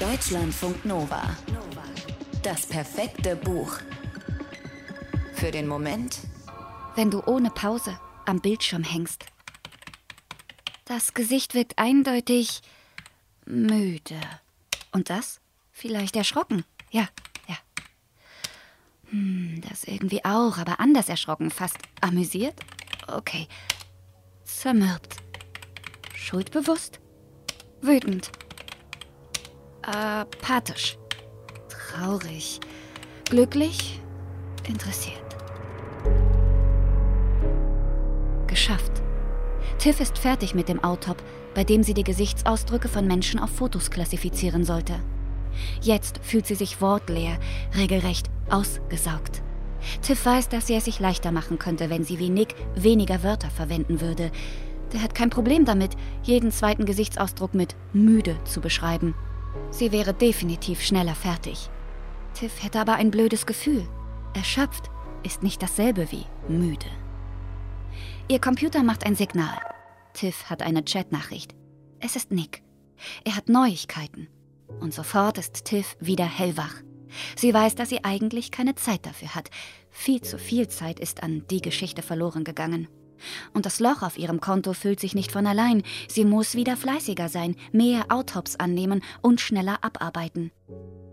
Deutschlandfunk Nova. Das perfekte Buch. Für den Moment, wenn du ohne Pause am Bildschirm hängst. Das Gesicht wirkt eindeutig müde. Und das? Vielleicht erschrocken. Ja, ja. Hm, das irgendwie auch, aber anders erschrocken. Fast amüsiert? Okay. Zermürbt. Schuldbewusst? Wütend. Apathisch. Traurig. Glücklich. Interessiert. Geschafft. Tiff ist fertig mit dem Autop, bei dem sie die Gesichtsausdrücke von Menschen auf Fotos klassifizieren sollte. Jetzt fühlt sie sich wortleer, regelrecht ausgesaugt. Tiff weiß, dass sie es sich leichter machen könnte, wenn sie wie Nick weniger Wörter verwenden würde. Der hat kein Problem damit, jeden zweiten Gesichtsausdruck mit müde zu beschreiben. Sie wäre definitiv schneller fertig. Tiff hätte aber ein blödes Gefühl. Erschöpft ist nicht dasselbe wie müde. Ihr Computer macht ein Signal. Tiff hat eine Chatnachricht. Es ist Nick. Er hat Neuigkeiten. Und sofort ist Tiff wieder hellwach. Sie weiß, dass sie eigentlich keine Zeit dafür hat. Viel zu viel Zeit ist an die Geschichte verloren gegangen. Und das Loch auf ihrem Konto füllt sich nicht von allein. Sie muss wieder fleißiger sein, mehr Autops annehmen und schneller abarbeiten.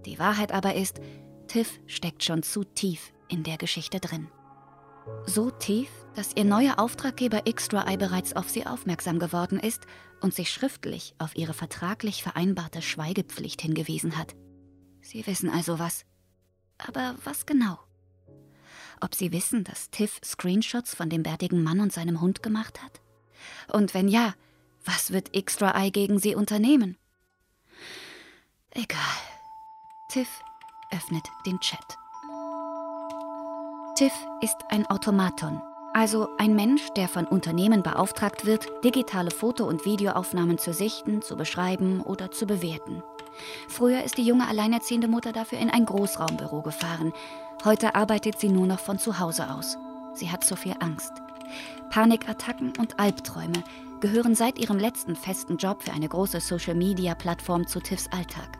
Die Wahrheit aber ist, Tiff steckt schon zu tief in der Geschichte drin. So tief, dass ihr neuer Auftraggeber Extra Eye bereits auf sie aufmerksam geworden ist und sich schriftlich auf ihre vertraglich vereinbarte Schweigepflicht hingewiesen hat. Sie wissen also was. Aber was genau? Ob sie wissen, dass Tiff Screenshots von dem bärtigen Mann und seinem Hund gemacht hat? Und wenn ja, was wird Extra Eye gegen sie unternehmen? Egal. Tiff öffnet den Chat. Tiff ist ein Automaton, also ein Mensch, der von Unternehmen beauftragt wird, digitale Foto- und Videoaufnahmen zu sichten, zu beschreiben oder zu bewerten. Früher ist die junge alleinerziehende Mutter dafür in ein Großraumbüro gefahren. Heute arbeitet sie nur noch von zu Hause aus. Sie hat zu viel Angst. Panikattacken und Albträume gehören seit ihrem letzten festen Job für eine große Social-Media-Plattform zu Tiffs Alltag.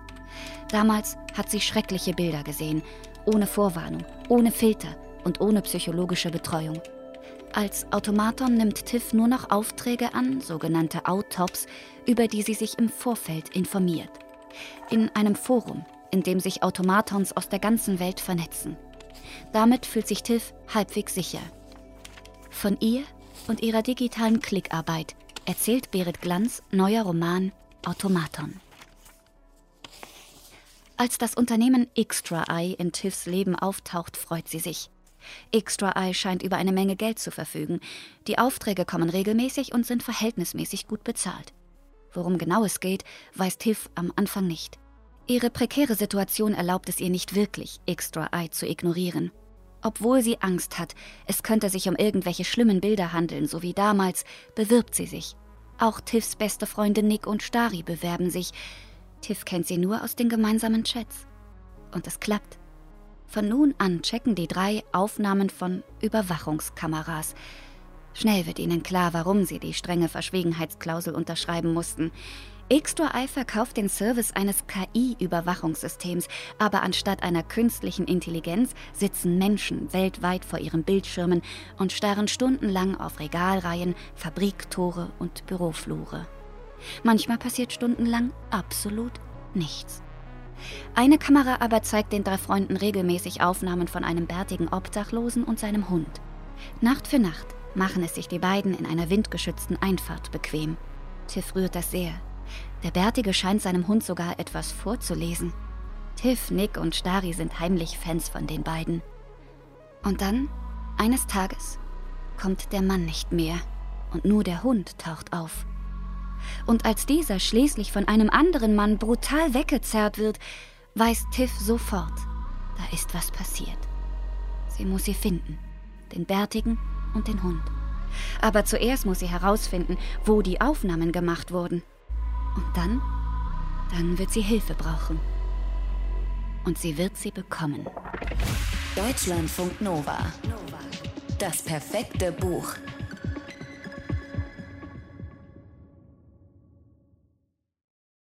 Damals hat sie schreckliche Bilder gesehen, ohne Vorwarnung, ohne Filter und ohne psychologische Betreuung. Als Automaton nimmt Tiff nur noch Aufträge an, sogenannte Autops, über die sie sich im Vorfeld informiert. In einem Forum, in dem sich Automatons aus der ganzen Welt vernetzen. Damit fühlt sich Tiff halbwegs sicher. Von ihr und ihrer digitalen Klickarbeit erzählt Berit Glanz neuer Roman Automaton. Als das Unternehmen Extra Eye in Tiffs Leben auftaucht, freut sie sich. Extra Eye scheint über eine Menge Geld zu verfügen. Die Aufträge kommen regelmäßig und sind verhältnismäßig gut bezahlt. Worum genau es geht, weiß Tiff am Anfang nicht. Ihre prekäre Situation erlaubt es ihr nicht wirklich, Extra Eye zu ignorieren. Obwohl sie Angst hat, es könnte sich um irgendwelche schlimmen Bilder handeln, so wie damals, bewirbt sie sich. Auch Tiffs beste Freunde Nick und Stari bewerben sich. Tiff kennt sie nur aus den gemeinsamen Chats. Und es klappt. Von nun an checken die drei Aufnahmen von Überwachungskameras. Schnell wird ihnen klar, warum sie die strenge Verschwiegenheitsklausel unterschreiben mussten. Extra Eye verkauft den Service eines KI-Überwachungssystems, aber anstatt einer künstlichen Intelligenz sitzen Menschen weltweit vor ihren Bildschirmen und starren stundenlang auf Regalreihen, Fabriktore und Büroflure. Manchmal passiert stundenlang absolut nichts. Eine Kamera aber zeigt den drei Freunden regelmäßig Aufnahmen von einem bärtigen Obdachlosen und seinem Hund. Nacht für Nacht machen es sich die beiden in einer windgeschützten Einfahrt bequem. Tiff rührt das sehr. Der Bärtige scheint seinem Hund sogar etwas vorzulesen. Tiff, Nick und Stari sind heimlich Fans von den beiden. Und dann, eines Tages, kommt der Mann nicht mehr und nur der Hund taucht auf. Und als dieser schließlich von einem anderen Mann brutal weggezerrt wird, weiß Tiff sofort, da ist was passiert. Sie muss sie finden, den Bärtigen und den Hund. Aber zuerst muss sie herausfinden, wo die Aufnahmen gemacht wurden. Und dann, dann wird sie Hilfe brauchen. Und sie wird sie bekommen. Deutschlandfunk Nova. Das perfekte Buch.